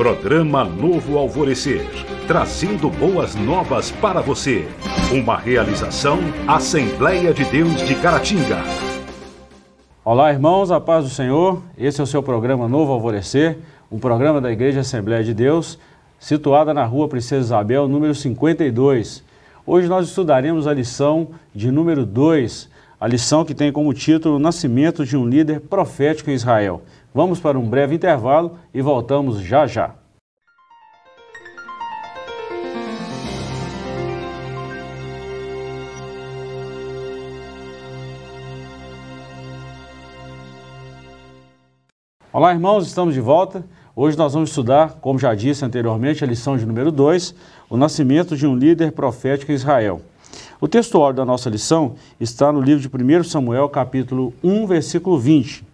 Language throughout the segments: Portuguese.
Programa Novo Alvorecer, trazendo boas novas para você. Uma realização Assembleia de Deus de Caratinga. Olá, irmãos, a paz do Senhor. Esse é o seu programa Novo Alvorecer, um programa da Igreja Assembleia de Deus, situada na rua Princesa Isabel, número 52. Hoje nós estudaremos a lição de número 2, a lição que tem como título Nascimento de um Líder Profético em Israel. Vamos para um breve intervalo e voltamos já já. Olá, irmãos, estamos de volta. Hoje nós vamos estudar, como já disse anteriormente, a lição de número 2, o nascimento de um líder profético em Israel. O textuário da nossa lição está no livro de 1 Samuel, capítulo 1, versículo 20.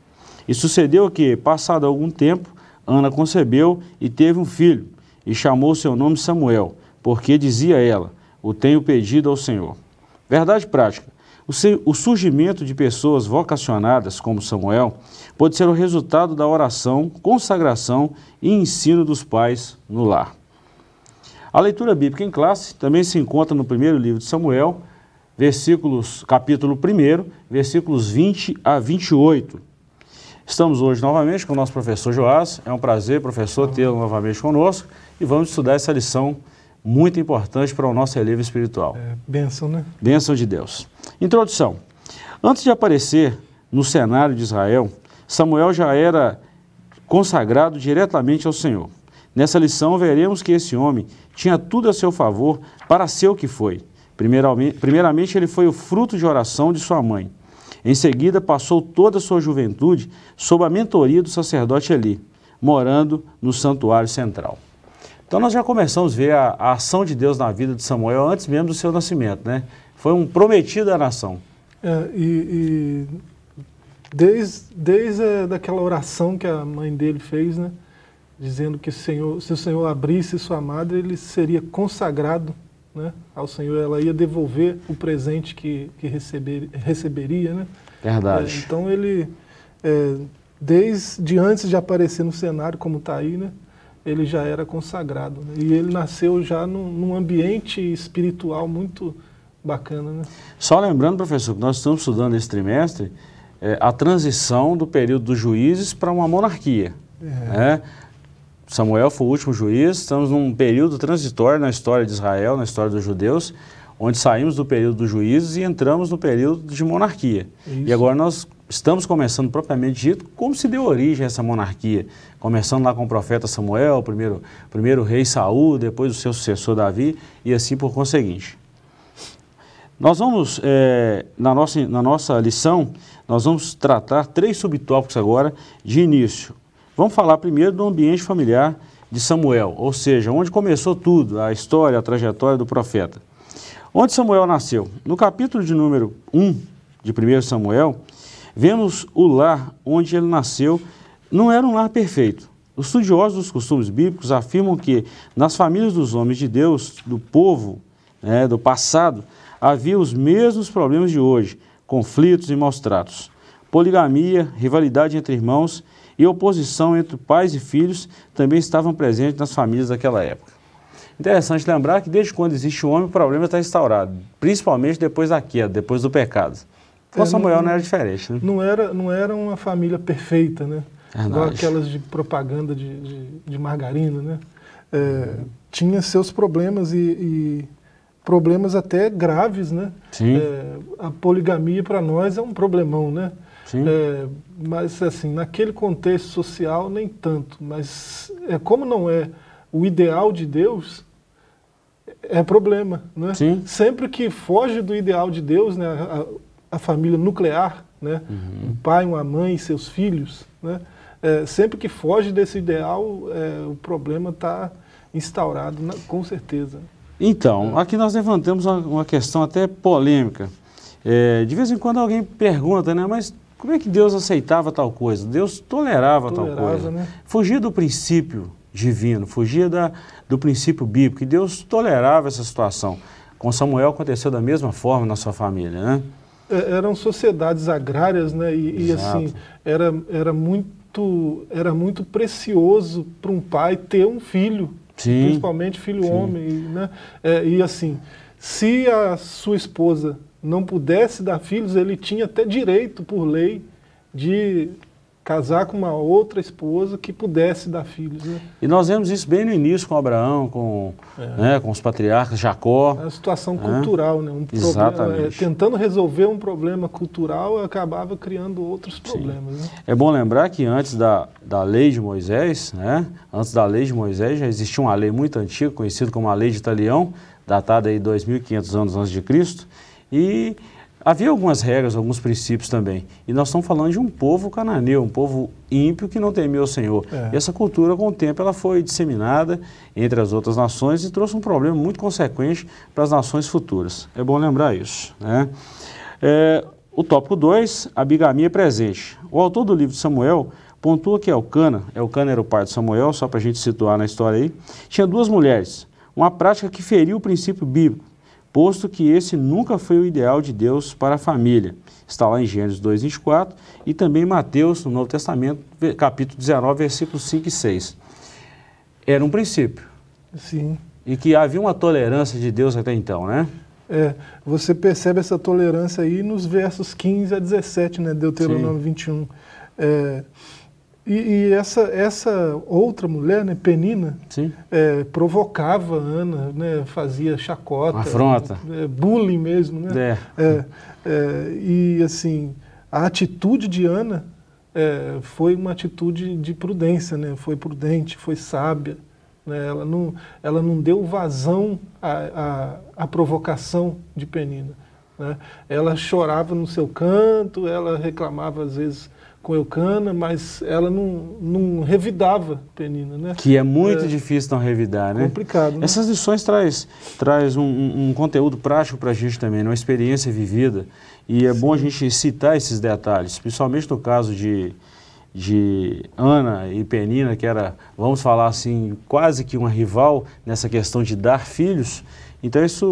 E sucedeu que, passado algum tempo, Ana concebeu e teve um filho, e chamou seu nome Samuel, porque dizia ela: O tenho pedido ao Senhor. Verdade prática. O surgimento de pessoas vocacionadas como Samuel pode ser o resultado da oração, consagração e ensino dos pais no lar. A leitura bíblica em classe também se encontra no primeiro livro de Samuel, versículos, capítulo 1, versículos 20 a 28. Estamos hoje novamente com o nosso professor Joás. É um prazer, professor, tê-lo novamente conosco e vamos estudar essa lição muito importante para o nosso relevo espiritual. É, bênção, né? Bênção de Deus. Introdução. Antes de aparecer no cenário de Israel, Samuel já era consagrado diretamente ao Senhor. Nessa lição, veremos que esse homem tinha tudo a seu favor para ser o que foi. Primeiramente, primeiramente ele foi o fruto de oração de sua mãe. Em seguida, passou toda a sua juventude sob a mentoria do sacerdote Eli, morando no santuário central. Então nós já começamos a ver a, a, ação de Deus na vida de Samuel antes mesmo do seu nascimento, né? Foi um prometido à nação. É, e, e desde, desde daquela oração que a mãe dele fez, né? Dizendo que Senhor, se o Senhor abrisse sua madre, ele seria consagrado né, ao Senhor, ela ia devolver o presente que, que receber, receberia. Né? Verdade. É, então ele, é, desde antes de aparecer no cenário, como está aí, né, ele já era consagrado. Né? E ele nasceu já num, num, ambiente espiritual muito bacana. Né? Só lembrando, professor, que nós estamos estudando esse trimestre é, a transição do período dos juízes para uma monarquia. É. Né? Samuel foi o último juiz, estamos num período transitório na história de Israel, na história dos judeus, onde saímos do período dos juízes e entramos no período de monarquia. Isso. E agora nós estamos começando propriamente dito como se deu origem a essa monarquia, começando lá com o profeta Samuel, primeiro, primeiro rei Saul, depois o seu sucessor Davi e assim por conseguinte. Nós vamos, é, na, nossa, na nossa lição, nós vamos tratar três subtópicos agora de início. Vamos falar primeiro do ambiente familiar de Samuel, ou seja, onde começou tudo, a história, a trajetória do profeta. Onde Samuel nasceu? No capítulo de número 1 de 1 Samuel, vemos o lar onde ele nasceu, não era um lar perfeito. Os estudiosos dos costumes bíblicos afirmam que nas famílias dos homens de Deus, do povo, né, do passado, havia os mesmos problemas de hoje, conflitos e maus tratos. Poligamia, rivalidade entre irmãos e oposição entre pais e filhos também estavam presentes nas famílias daquela época. Interessante lembrar que desde quando existe o homem, o problema está instaurado, principalmente depois da queda, depois do pecado. Com é, Samuel não, não, era diferente, né? Não era, não era uma família perfeita, né? Igual aquelas de propaganda de, de, de margarina, né? É, uhum. Tinha seus problemas e, e, problemas até graves, né? Sim. É, a poligamia para nós é um problemão, né? É, mas assim, naquele contexto social nem tanto. Mas é como não é o ideal de Deus, é problema, né? Sim. Sempre que foge do ideal de Deus, né, a, a família nuclear, né, uhum. um pai, uma mãe e seus filhos, né, é, sempre que foge desse ideal, é, o problema está instaurado, na, com certeza. Então, aqui nós levantamos uma, uma questão até polêmica. É, de vez em quando alguém pergunta, né, mas como é que Deus aceitava tal coisa? Deus tolerava, tolerava tal coisa. Né? Fugia do princípio divino, fugia da, do princípio bíblico. E Deus tolerava essa situação. Com Samuel aconteceu da mesma forma na sua família, né? É, eram sociedades agrárias, né? E, e assim, era, era muito era muito precioso para um pai ter um filho, Sim. principalmente filho Sim. homem. Né? É, e assim, se a sua esposa não pudesse dar filhos, ele tinha até direito, por lei, de casar com uma outra esposa que pudesse dar filhos. Né? E nós vemos isso bem no início com Abraão, com, É. né, com os patriarcas, Jacó. É uma situação cultural, né? Um Exatamente. Problema, é, tentando resolver um problema cultural, acabava criando outros problemas. Né? É bom lembrar que antes da, da lei de Moisés, né, antes da lei de Moisés, já existia uma lei muito antiga, conhecida como a lei de Italião, datada aí 2.500 anos antes de Cristo, e havia algumas regras, alguns princípios também. E nós estamos falando de um povo cananeu, um povo ímpio que não temia o Senhor. É. E essa cultura, com o tempo, ela foi disseminada entre as outras nações e trouxe um problema muito consequente para as nações futuras. É bom lembrar isso. Né? É, o tópico 2, a bigamia presente. O autor do livro de Samuel pontua que Elcana, Elcana era o pai de Samuel, só para a gente situar na história aí, tinha duas mulheres, uma prática que feriu o princípio bíblico, posto que esse nunca foi o ideal de Deus para a família. Está lá em Gênesis 2, 24 e também em Mateus, no Novo Testamento, capítulo 19, versículos 5 e 6. Era um princípio Sim. e que havia uma tolerância de Deus até então, né? É, você percebe essa tolerância aí nos versos 15 a 17, né, Deuteronômio 21. É, e e essa, essa outra mulher, né, Penina, é, provocava Ana, né, fazia chacota, Afronta. é, bullying mesmo, né? É. É, é, e assim, a atitude de Ana é, foi uma atitude de prudência, né? Foi prudente, foi sábia. Né? Ela, não, ela não deu vazão à, à, à provocação de Penina. Né? Ela chorava no seu canto, ela reclamava às vezes com Eucana, mas ela não, não revidava Penina, né? Que é muito É. difícil não revidar, né? Complicado, né? Essas lições traz, traz um, um- conteúdo prático para a gente também, né? uma experiência vivida. E é bom a gente citar esses detalhes, principalmente no caso de, de Ana e Penina, que era, vamos falar assim, quase que uma rival nessa questão de dar filhos. Então isso,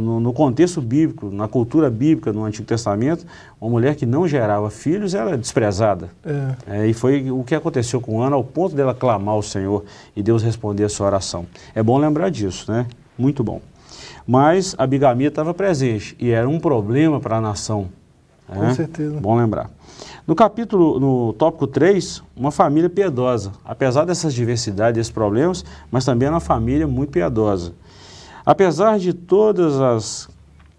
no, no contexto bíblico, na cultura bíblica, no Antigo Testamento, uma mulher que não gerava filhos era desprezada. É. É, e foi o que aconteceu com Ana, ao ponto dela clamar ao Senhor e Deus responder a sua oração. É bom lembrar disso, né? Muito bom. Mas a bigamia estava presente e era um problema para a nação. Com né? certeza. Bom lembrar. No capítulo, no tópico 3, uma família piedosa. Apesar dessas diversidades, desses problemas, mas também era uma família muito piedosa. Apesar de todas as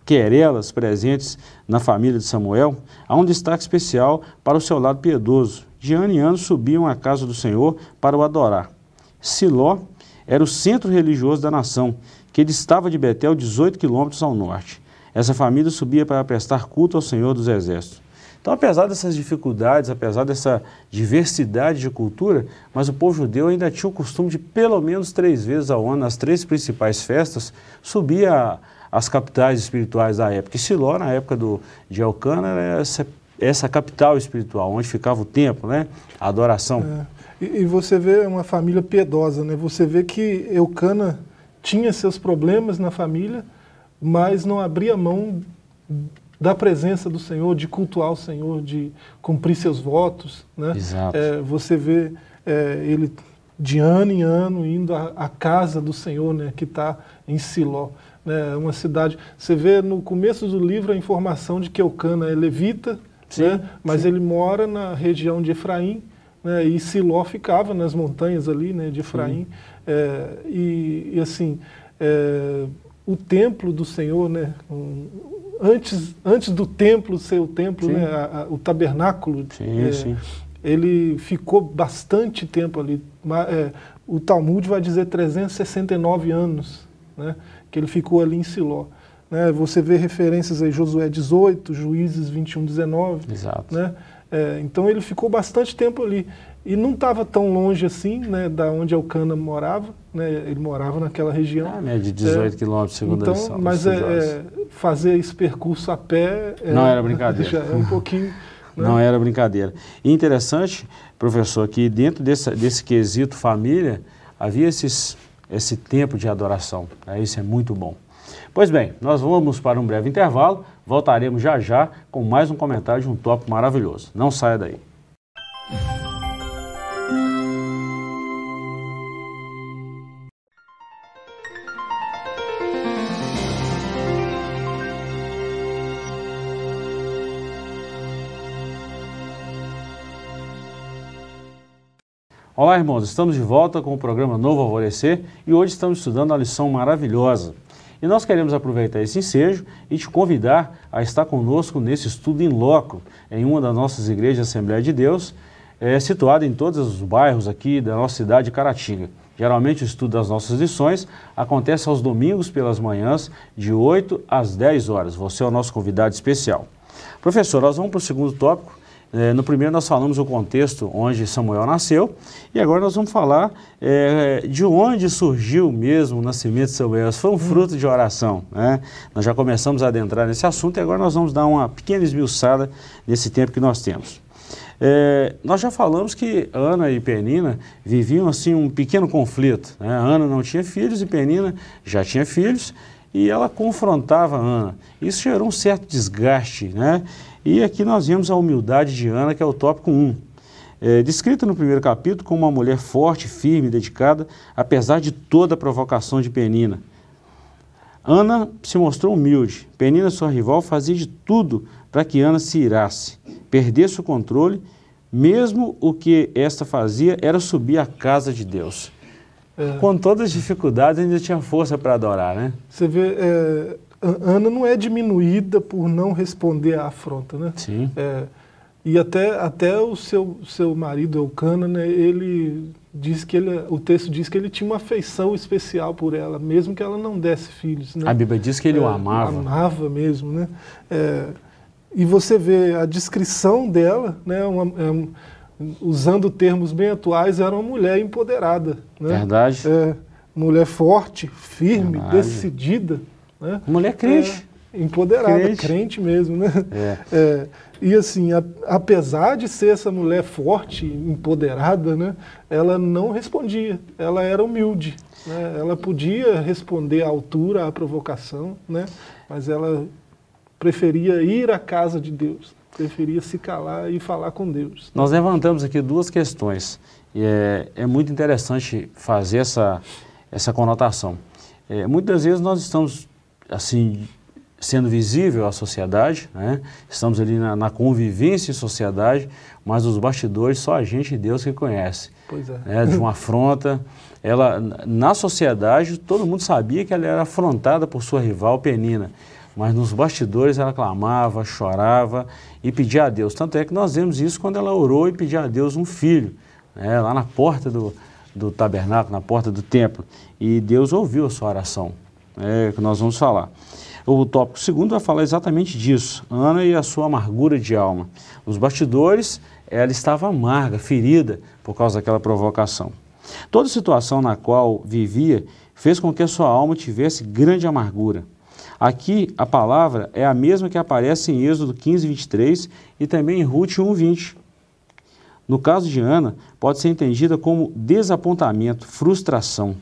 querelas presentes na família de Samuel, há um destaque especial para o seu lado piedoso. De ano em ano subiam à casa do Senhor para o adorar. Siló era o centro religioso da nação, que distava de Betel 18 quilômetros ao norte. Essa família subia para prestar culto ao Senhor dos Exércitos. Então, apesar dessas dificuldades, apesar dessa diversidade de cultura, mas o povo judeu ainda tinha o costume de, pelo menos três vezes ao ano, nas três principais festas, subir às capitais espirituais da época. E Siló, na época do, de Elcana, era essa, essa capital espiritual, onde ficava o templo, né? a adoração. É. E, e você vê uma família piedosa, né? Você vê que Eucana tinha seus problemas na família, mas não abria mão da presença do Senhor, de cultuar o Senhor, de cumprir seus votos, né? Exato. É, você vê é, ele de ano em ano indo à, à casa do Senhor, né? Que está em Siló, né? Uma cidade. Você vê no começo do livro a informação de que Eucana é levita, Sim, né? Mas ele mora na região de Efraim, né, e Siló ficava nas montanhas ali né, de Efraim. É, e, e, assim, é, o templo do Senhor, né, antes, antes do templo ser o templo, Sim. né, a- a- o tabernáculo, Sim, é, sim. ele ficou bastante tempo ali. Ma- é, o Talmud vai dizer 369 anos né, que ele ficou ali em Siló. Né, você vê referências aí, Josué 18, Juízes 21, 19. Exato. Né? É, então ele ficou bastante tempo ali. E não estava tão longe assim, né, da onde Elcana morava, né, ele morava naquela região. Ah, média de 18 quilômetros, segundo então, a lição. mas é, é, fazer esse percurso a pé é, Não era brincadeira. é um pouquinho. né? Não era brincadeira. E interessante, professor, que dentro desse, desse quesito família, havia esses, esse tempo de adoração. né? Isso é muito bom. Pois bem, nós vamos para um breve intervalo, voltaremos já já com mais um comentário de um tópico maravilhoso. Não saia daí. Olá, irmãos, estamos de volta com o programa Novo Alvorecer e hoje estamos estudando a lição maravilhosa. E nós queremos aproveitar esse ensejo e te convidar a estar conosco nesse estudo em loco, em uma das nossas igrejas Assembleia de Deus, é, situada em todos os bairros aqui da nossa cidade de Caratinga. Geralmente o estudo das nossas lições acontece aos domingos pelas manhãs, de 8 às 10 horas. Você é o nosso convidado especial. Professor, nós vamos para o segundo tópico, é, no primeiro nós falamos o contexto onde Samuel nasceu e agora nós vamos falar é, de onde surgiu mesmo o nascimento de Samuel. Foi um fruto de oração. Né? Nós já começamos a adentrar nesse assunto e agora nós vamos dar uma pequena esmiuçada nesse tempo que nós temos. É, nós já falamos que Ana e Penina viviam assim um pequeno conflito. Né? Ana não tinha filhos e Penina já tinha filhos e ela confrontava Ana. Isso gerou um certo desgaste, né? E aqui nós vemos a humildade de Ana, que é o tópico 1. É, descrita no primeiro capítulo como uma mulher forte, firme, dedicada, apesar de toda a provocação de Penina. Ana se mostrou humilde. Penina, sua rival, fazia de tudo para que Ana se irasse, perdesse o controle, mesmo o que esta fazia era subir à casa de Deus. É. Com todas as dificuldades, ainda tinha força para adorar, né? Você vê, é, Ana não é diminuída por não responder à afronta, né? Sim. É, e até, até o seu, seu marido, Eucana, né, ele diz que ele, o texto diz que ele tinha uma afeição especial por ela, mesmo que ela não desse filhos. Né? A Bíblia diz que ele é, o amava. Amava mesmo, né? É, e você vê a descrição dela, né, uma, é, usando termos bem atuais, era uma mulher empoderada. Né? Verdade. É, mulher forte, firme, Verdade. decidida. Né? Mulher crente. É, empoderada, crente. crente. mesmo, né? É. É, e assim, a, apesar de ser essa mulher forte, empoderada, né, ela não respondia, ela era humilde. Né? Ela podia responder à altura, à provocação, né? mas ela preferia ir à casa de Deus, preferia se calar e falar com Deus. Nós levantamos aqui duas questões, e é, é muito interessante fazer essa, essa conotação. É, muitas vezes nós estamos assim, sendo visível à sociedade, né? estamos ali na, na, convivência em sociedade, mas os bastidores só a gente e Deus que conhece. Pois é. Né? De uma afronta, ela, na sociedade, todo mundo sabia que ela era afrontada por sua rival Penina, mas nos bastidores ela clamava, chorava e pedia a Deus. Tanto é que nós vemos isso quando ela orou e pedia a Deus um filho, né? lá na porta do, do tabernáculo, na porta do templo. E Deus ouviu a sua oração é, que nós vamos falar. O tópico segundo vai falar exatamente disso, Ana e a sua amargura de alma. Nos bastidores, ela estava amarga, ferida por causa daquela provocação. Toda situação na qual vivia fez com que a sua alma tivesse grande amargura. Aqui a palavra é a mesma que aparece em Êxodo 15, 23 e também em Ruth 1, 20. No caso de Ana, pode ser entendida como desapontamento, frustração.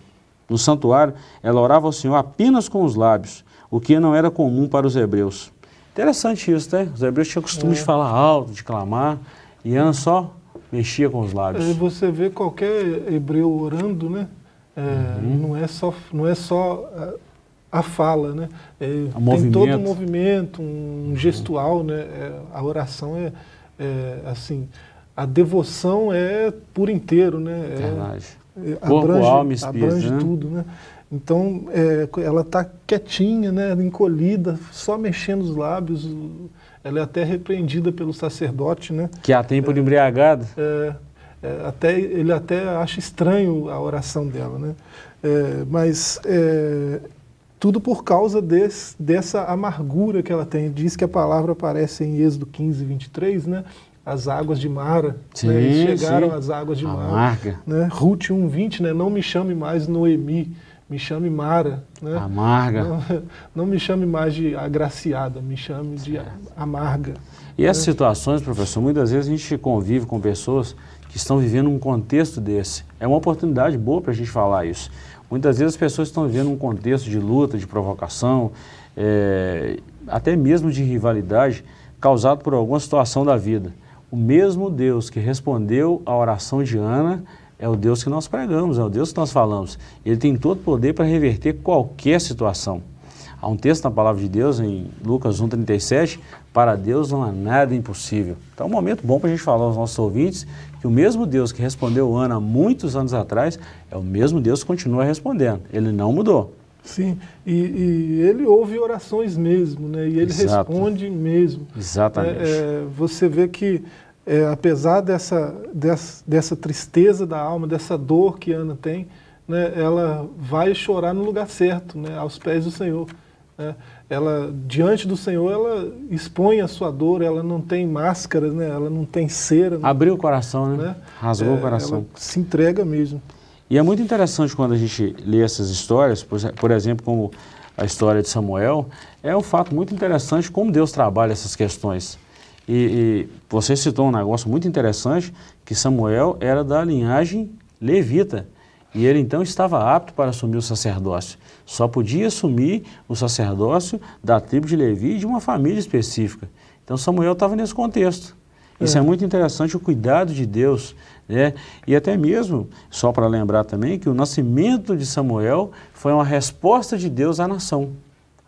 No santuário, ela orava ao Senhor apenas com os lábios, o que não era comum para os hebreus. Interessante isso, né? Os hebreus tinham costume é. de falar alto, de clamar, e Ana só mexia com os lábios. Você vê qualquer hebreu orando, né? É, uhum. Não é só, não é só a, a fala, né? É, tem movimento. todo um movimento, um gestual, né? É, a oração é, é, assim, a devoção é por inteiro, né? É Verdade. É, Corpo, abrange, alma espírito, abrange né? tudo, né? Então, é, ela está quietinha, né, encolhida, só mexendo os lábios. Ela é até repreendida pelo sacerdote, né? Que a tem por é, embriagada. É, é, até, ele até acha estranho a oração dela, né? É, mas é, tudo por causa desse, dessa amargura que ela tem. Diz que a palavra aparece em Êxodo 15, 23, né? As águas de Mara. Sim, né? Eles chegaram sim. às águas de Mara. Amarga. Né? Ruth 1,20, né? não me chame mais Noemi, me chame Mara. Né? Amarga. Não, não, me chame mais de agraciada, me chame de amarga. E essas né? situações, professor, muitas vezes a gente convive com pessoas que estão vivendo um contexto desse. É uma oportunidade boa para a gente falar isso. Muitas vezes as pessoas estão vivendo um contexto de luta, de provocação, é, até mesmo de rivalidade, causado por alguma situação da vida. O mesmo Deus que respondeu à oração de Ana é o Deus que nós pregamos, é o Deus que nós falamos. Ele tem todo o poder para reverter qualquer situação. Há um texto na palavra de Deus, em Lucas 1,37, para Deus não há nada impossível. Então é um momento bom para a gente falar aos nossos ouvintes que o mesmo Deus que respondeu Ana muitos anos atrás é o mesmo Deus que continua respondendo. Ele não mudou. Sim, e, e ele ouve orações mesmo, né? E ele Exato. responde mesmo. Exatamente. É, é, você vê que é, apesar dessa, dessa, dessa tristeza da alma, dessa dor que Ana tem, né, ela vai chorar no lugar certo, né, aos pés do Senhor. Né? Ela, diante do Senhor, ela expõe a sua dor, ela não tem máscaras, né, ela não tem cera. Abriu o coração, né? né? Rasgou é, o coração. Ela se entrega mesmo. E é muito interessante quando a gente lê essas histórias, por exemplo, como a história de Samuel, é um fato muito interessante como Deus trabalha essas questões. E, e, você citou um negócio muito interessante, que Samuel era da linhagem levita. E ele então estava apto para assumir o sacerdócio. Só podia assumir o sacerdócio da tribo de Levi e de uma família específica. Então Samuel estava nesse contexto. Isso é. é muito interessante, o cuidado de Deus. Né? E até mesmo, só para lembrar também, que o nascimento de Samuel foi uma resposta de Deus à nação.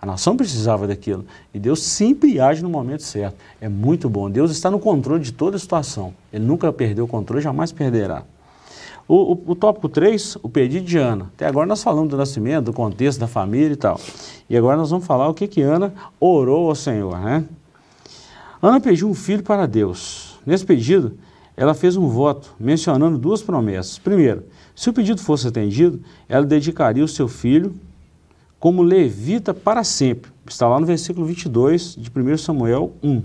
A nação precisava daquilo. E Deus sempre age no momento certo. É muito bom. Deus está no controle de toda a situação. Ele nunca perdeu o controle, jamais perderá. O, o, o tópico 3, o pedido de Ana. Até agora nós falamos do nascimento, do contexto da família e tal. E agora nós vamos falar o que, que Ana orou ao Senhor. Né? Ana pediu um filho para Deus. Nesse pedido, ela fez um voto mencionando duas promessas. Primeiro, se o pedido fosse atendido, ela dedicaria o seu filho como levita para sempre. Está lá no versículo 22 de 1 Samuel 1.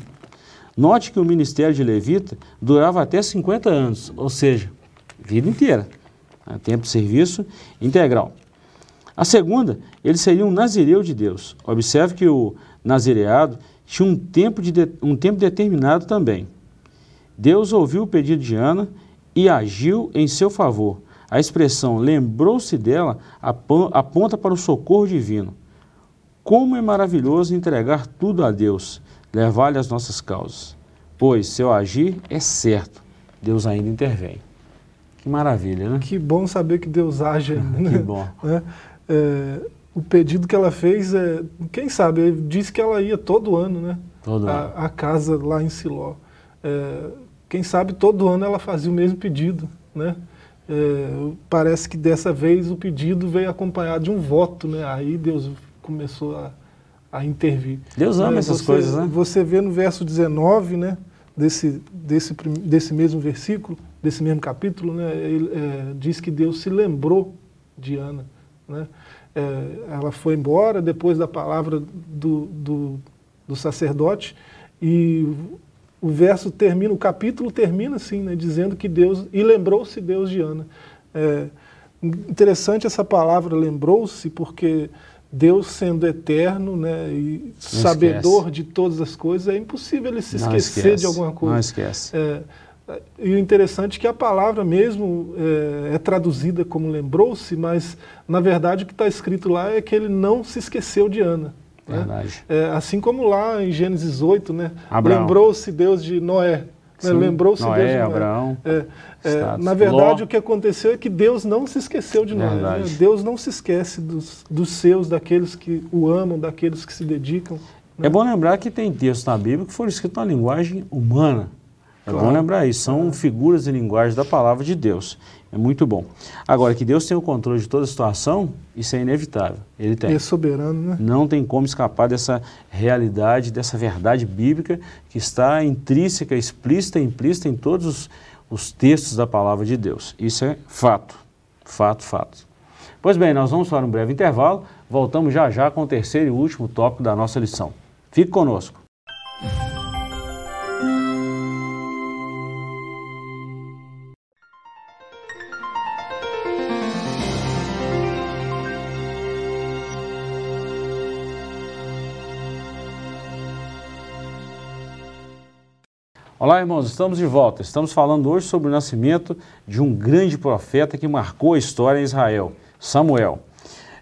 Note que o ministério de levita durava até 50 anos, ou seja, vida inteira, né? tempo de serviço integral. A segunda, ele seria um nazireu de Deus. Observe que o nazireado tinha um tempo, de, um tempo determinado também. Deus ouviu o pedido de Ana e agiu em seu favor. A expressão lembrou-se dela aponta para o socorro divino. Como é maravilhoso entregar tudo a Deus, levar-lhe as nossas causas. Pois seu agir é certo, Deus ainda intervém. Que maravilha, né? Que bom saber que Deus age ainda. Né? que bom. É, é, o pedido que ela fez, é, quem sabe, disse que ela ia todo ano, né? Todo a, ano. A casa lá em Siló. É, quem sabe todo ano ela fazia o mesmo pedido, né? É, parece que dessa vez o pedido veio acompanhado de um voto, né? Aí Deus começou a, a intervir. Deus ama é, essas você, coisas, né? Você vê no verso 19, né? Desse, desse, desse mesmo versículo, desse mesmo capítulo, né? Ele, é, diz que Deus se lembrou de Ana, né? É, ela foi embora depois da palavra do, do, do sacerdote e o verso termina, o capítulo termina assim, né, dizendo que Deus, e lembrou-se Deus de Ana. É, interessante essa palavra lembrou-se, porque Deus sendo eterno né, e não sabedor esquece. de todas as coisas, é impossível ele se esquecer de alguma coisa. Não esquece. É, e o interessante é que a palavra mesmo é, é traduzida como lembrou-se, mas na verdade o que está escrito lá é que ele não se esqueceu de Ana. Né? É, assim como lá em Gênesis 8, né? lembrou-se Deus de Noé. Né? Lembrou-se Deus de Noé. Abraão, é, é, na verdade, Ló. o que aconteceu é que Deus não se esqueceu de Noé. Né? Deus não se esquece dos, dos seus, daqueles que o amam, daqueles que se dedicam. Né? É bom lembrar que tem textos na Bíblia que foram escritos na linguagem humana. É claro. bom lembrar isso. São figuras de linguagem da palavra de Deus. É muito bom. Agora, que Deus tem o controle de toda a situação, isso é inevitável. Ele tem. Ele é soberano, né? Não tem como escapar dessa realidade, dessa verdade bíblica que está intrínseca, explícita, implícita em todos os, os textos da palavra de Deus. Isso é fato. Fato, fato. Pois bem, nós vamos para um breve intervalo. Voltamos já já com o terceiro e último tópico da nossa lição. Fique conosco. Olá, irmãos, estamos de volta. Estamos falando hoje sobre o nascimento de um grande profeta que marcou a história em Israel, Samuel.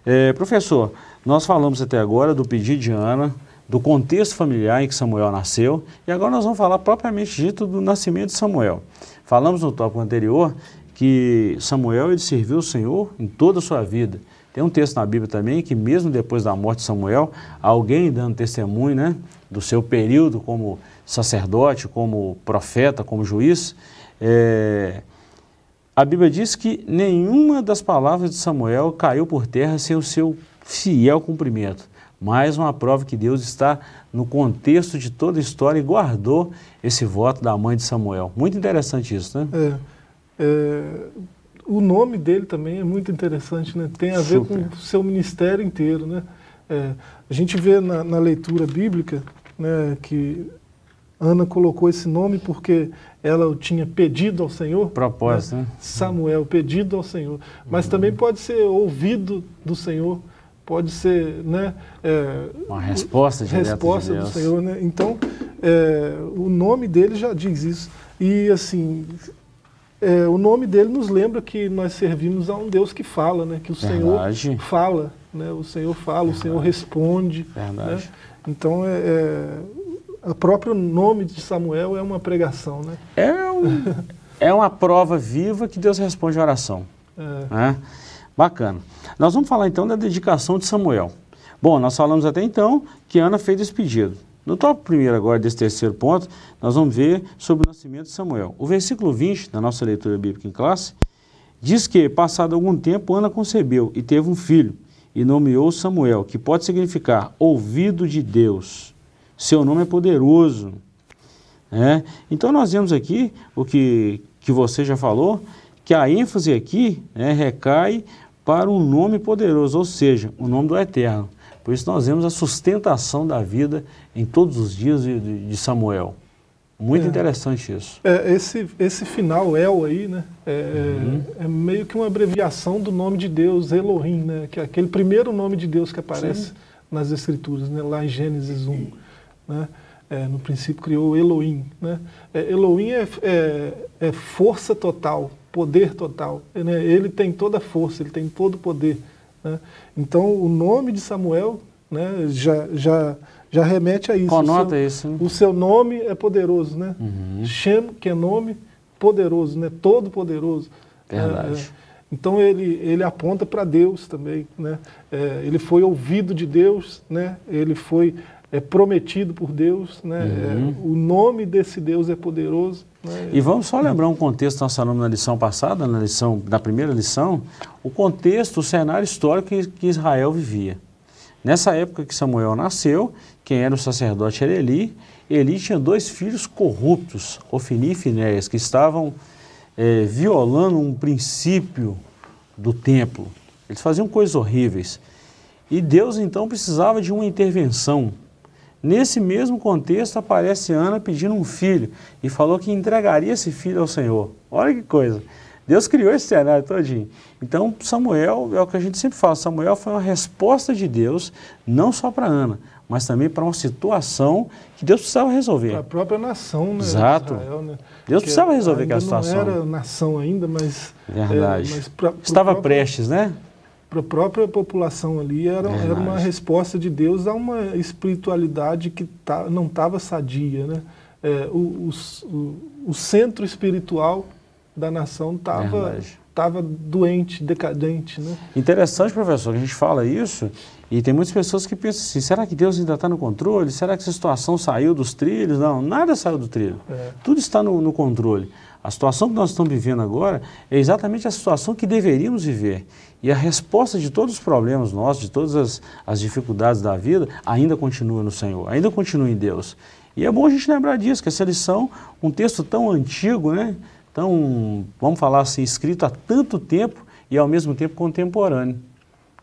É, professor, nós falamos até agora do pedido de Ana, do contexto familiar em que Samuel nasceu, e agora nós vamos falar propriamente dito do nascimento de Samuel. Falamos no tópico anterior que Samuel ele serviu o Senhor em toda a sua vida. Tem um texto na Bíblia também que mesmo depois da morte de Samuel, alguém dando testemunho né, do seu período como sacerdote, como profeta, como juiz, é, a Bíblia diz que nenhuma das palavras de Samuel caiu por terra sem o seu fiel cumprimento. Mais uma prova que Deus está no contexto de toda a história e guardou esse voto da mãe de Samuel. Muito interessante isso, né? É, é, o nome dele também é muito interessante, né? Tem a ver Super. com o seu ministério inteiro, né? É, a gente vê na, na leitura bíblica né, que Ana colocou esse nome porque ela o tinha pedido ao Senhor. Propósito, né? né? Samuel, pedido ao Senhor. Mas uhum. também pode ser ouvido do Senhor, pode ser, né? É, Uma resposta direta resposta de do Senhor, né? Então, é, o nome dele já diz isso. E assim, é, o nome dele nos lembra que nós servimos a um Deus que fala, né? Que o Verdade. Senhor fala, né? O Senhor fala, Verdade. o Senhor responde. Né? Então, é, é o próprio nome de Samuel é uma pregação, né? É, um, é uma prova viva que Deus responde a oração. É. Né? Bacana. Nós vamos falar então da dedicação de Samuel. Bom, nós falamos até então que Ana fez esse pedido. No tópico primeiro agora desse terceiro ponto, nós vamos ver sobre o nascimento de Samuel. O versículo 20 da nossa leitura bíblica em classe diz que, passado algum tempo, Ana concebeu e teve um filho e nomeou Samuel, que pode significar ouvido de Deus seu nome é poderoso. É? Então nós vemos aqui o que, que você já falou, que a ênfase aqui é, recai para um nome poderoso, ou seja, o nome do Eterno. Por isso nós vemos a sustentação da vida em todos os dias de, de Samuel. Muito é, interessante isso. É, esse, esse final El aí, né, é, uhum. é, meio que uma abreviação do nome de Deus, Elohim, né, que é aquele primeiro nome de Deus que aparece Sim. nas Escrituras, né, lá em Gênesis 1. Né? É, no princípio criou Elohim. Né? É, Elohim é, é, é, força total, poder total. Né? Ele tem toda a força, ele tem todo o poder. Né? Então o nome de Samuel né, já, já, já remete a isso. Conota o seu, isso. Né? O seu nome é poderoso. Né? Uhum. Shem, que é nome poderoso, né? todo poderoso. Verdade. É, então ele, ele aponta para Deus também, né? É, ele foi ouvido de Deus, né? Ele foi é prometido por Deus, né? Uhum. É, o nome desse Deus é poderoso. Né? E vamos só lembrar um contexto, nós falamos na lição passada, na lição, na primeira lição, o contexto, o cenário histórico que, que Israel vivia. Nessa época que Samuel nasceu, quem era o sacerdote era Eli, Eli tinha dois filhos corruptos, Ofini e Finéias, que estavam é, violando um princípio do templo. Eles faziam coisas horríveis. E Deus então precisava de uma intervenção Nesse mesmo contexto aparece Ana pedindo um filho e falou que entregaria esse filho ao Senhor. Olha que coisa. Deus criou esse cenário todinho. Então Samuel, é o que a gente sempre fala, Samuel foi uma resposta de Deus, não só para Ana, mas também para uma situação que Deus precisava resolver. Para a própria nação, né? Exato. Israel, né? Deus precisava resolver aquela situação. Não era nação ainda, mas... Verdade. É, mas pra, Estava próprio... prestes, né? Para a própria população ali era, era uma resposta de Deus a uma espiritualidade que tá, não estava sadia. Né? É, o, o, o, centro espiritual da nação estava tava doente, decadente. Né? Interessante, professor, que a gente fala isso e tem muitas pessoas que pensam assim, será que Deus ainda está no controle? Será que essa situação saiu dos trilhos? Não, nada saiu do trilho. É. Tudo está no, no controle. A situação que nós estamos vivendo agora é exatamente a situação que deveríamos viver. E a resposta de todos os problemas nossos, de todas as, as dificuldades da vida, ainda continua no Senhor, ainda continua em Deus. E é bom a gente lembrar disso, que essa lição, um texto tão antigo, né? tão, vamos falar assim, escrito há tanto tempo e ao mesmo tempo contemporâneo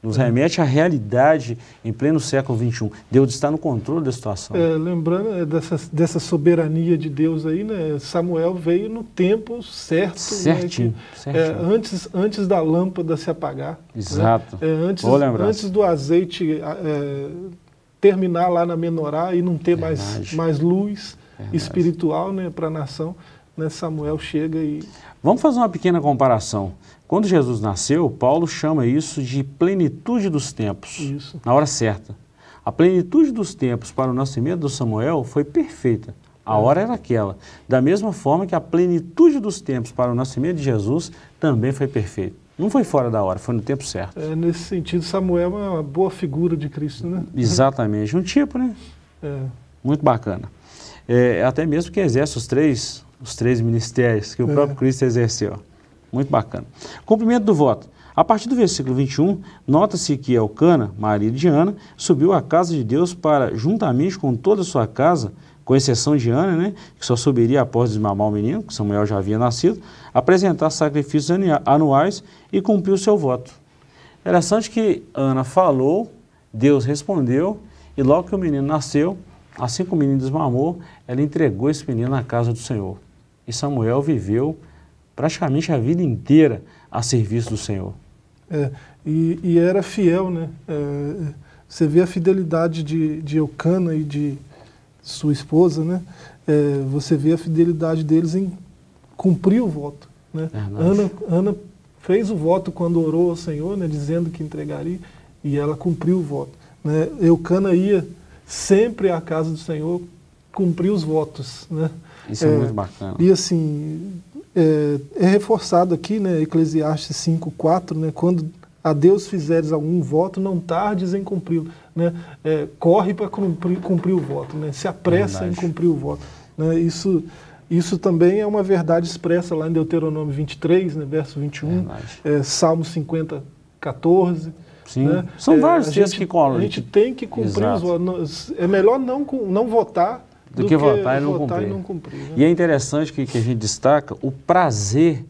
nos remete à realidade em pleno século XXI. Deus está no controle da situação. É, lembrando é, dessa, dessa soberania de Deus aí, né? Samuel veio no tempo certo. Certinho. Né? Que, certinho. É, antes, antes da lâmpada se apagar. Né? Exato. Né? antes, antes do azeite é, terminar lá na menorá e não ter mais, mais luz Verdade. espiritual né, para a nação, né? Samuel chega e... Vamos fazer uma pequena comparação. Quando Jesus nasceu, Paulo chama isso de plenitude dos tempos, isso. na hora certa. A plenitude dos tempos para o nascimento do Samuel foi perfeita. A hora era aquela. Da mesma forma que a plenitude dos tempos para o nascimento de Jesus também foi perfeita. Não foi fora da hora, foi no tempo certo. É, nesse sentido, Samuel é uma boa figura de Cristo, né? Exatamente, um tipo, né? É. Muito bacana. É, até mesmo que exerce os três, os três ministérios que o É. próprio Cristo exerceu. Muito bacana. Cumprimento do voto. A partir do versículo 21, nota-se que Elcana, marido de Ana, subiu à casa de Deus para, juntamente com toda a sua casa, com exceção de Ana, né, que só subiria após desmamar o menino, que Samuel já havia nascido, apresentar sacrifícios anuais e cumprir o seu voto. Interessante que Ana falou, Deus respondeu, e logo que o menino nasceu, assim que o menino desmamou, ela entregou esse menino na casa do Senhor. E Samuel viveu praticamente a vida inteira a serviço do Senhor. É, e, e era fiel, né? É, você vê a fidelidade de, de Eucana e de sua esposa, né? É, você vê a fidelidade deles em cumprir o voto. Né? Ana, Ana fez o voto quando orou ao Senhor, né? dizendo que entregaria, e ela cumpriu o voto. Né? Eucana ia sempre à casa do Senhor cumprir os votos. Né? Isso é, É, muito bacana. E assim, é, é reforçado aqui, né, Eclesiastes 5,4, né, quando a Deus fizeres algum voto, não tardes em cumpri-lo. Né, é, corre para cumprir, cumprir o voto, né, se apressa Verdade. em cumprir o voto. Né, isso, isso também é uma verdade expressa lá em Deuteronômio 23, né, verso 21, Verdade. é, Salmo 50, 14. Sim. né, São é, vários textos gente- que colam. A gente tem que cumprir Exato. os votos. É melhor não, não votar Do que votar e não votar. E não cumprir né? E é interessante que, que a gente destaca o prazer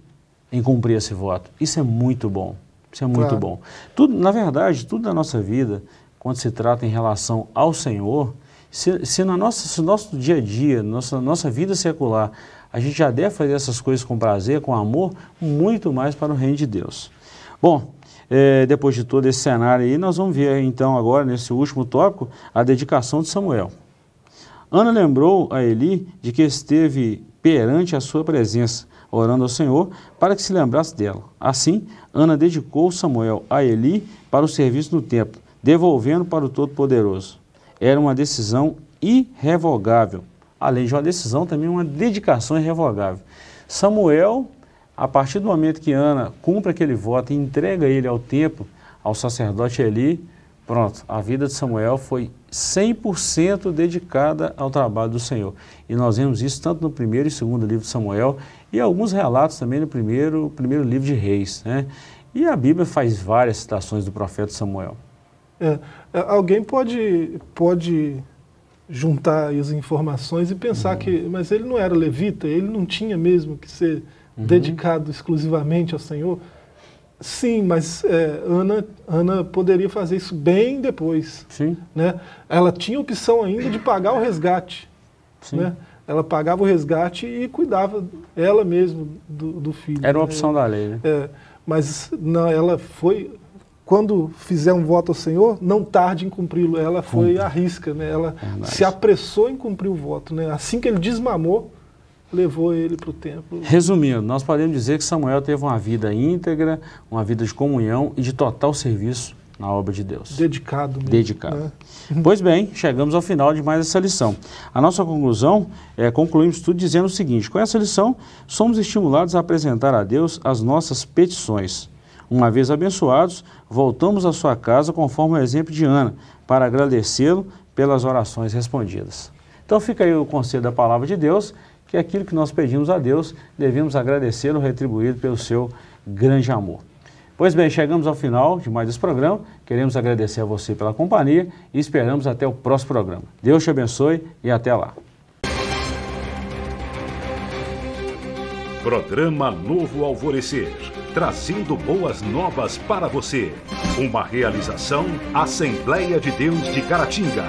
em cumprir esse voto. Isso é muito bom. Isso é muito Claro. bom. Tudo, na verdade, tudo na nossa vida, quando se trata em relação ao Senhor, se, se na nossa, se no nosso dia a dia, nossa, nossa vida secular, a gente já deve fazer essas coisas com prazer, com amor, muito mais para o reino de Deus. Bom, eh, depois de todo esse cenário aí, nós vamos ver então agora, nesse último tópico, a dedicação de Samuel. Ana lembrou a Eli de que esteve perante a sua presença, orando ao Senhor, para que se lembrasse dela. Assim, Ana dedicou Samuel a Eli para o serviço no templo, devolvendo para o Todo-Poderoso. Era uma decisão irrevogável. Além de uma decisão, também uma dedicação irrevogável. Samuel, a partir do momento que Ana cumpre aquele voto e entrega ele ao templo, ao sacerdote Eli, pronto, a vida de Samuel foi 100% dedicada ao trabalho do Senhor. E nós vemos isso tanto no primeiro e segundo livro de Samuel e alguns relatos também no primeiro, primeiro livro de Reis. Né? E a Bíblia faz várias citações do profeta Samuel. É, é, alguém pode, pode juntar as informações e pensar Uhum. que, mas ele não era levita, ele não tinha mesmo que ser Uhum. dedicado exclusivamente ao Senhor. Sim, mas é, Ana, Ana poderia fazer isso bem depois. Sim, Né? Ela tinha opção ainda de pagar o resgate. sim. Né? Ela pagava o resgate e cuidava ela mesma do, do filho. Era uma né? opção da lei, né? É, mas não, ela foi. Quando fizer um voto ao Senhor, não tarde em cumpri-lo. Ela foi à risca, né? Ela Verdade. se apressou em cumprir o voto. Né? Assim que ele desmamou, levou ele para o templo. Resumindo, nós podemos dizer que Samuel teve uma vida íntegra, uma vida de comunhão e de total serviço na obra de Deus. Dedicado mesmo. Dedicado. né? Pois bem, chegamos ao final de mais essa lição. A nossa conclusão é concluímos tudo dizendo o seguinte: com essa lição, somos estimulados a apresentar a Deus as nossas petições. Uma vez abençoados, voltamos à sua casa conforme o exemplo de Ana, para agradecê-lo pelas orações respondidas. Então fica aí o conselho da palavra de Deus, que aquilo que nós pedimos a Deus, devemos agradecê-lo retribuído pelo seu grande amor. Pois bem, chegamos ao final de mais esse programa. Queremos agradecer a você pela companhia e esperamos até o próximo programa. Deus te abençoe e até lá. Programa Novo Alvorecer, trazendo boas novas para você. Uma realização Assembleia de Deus de Caratinga.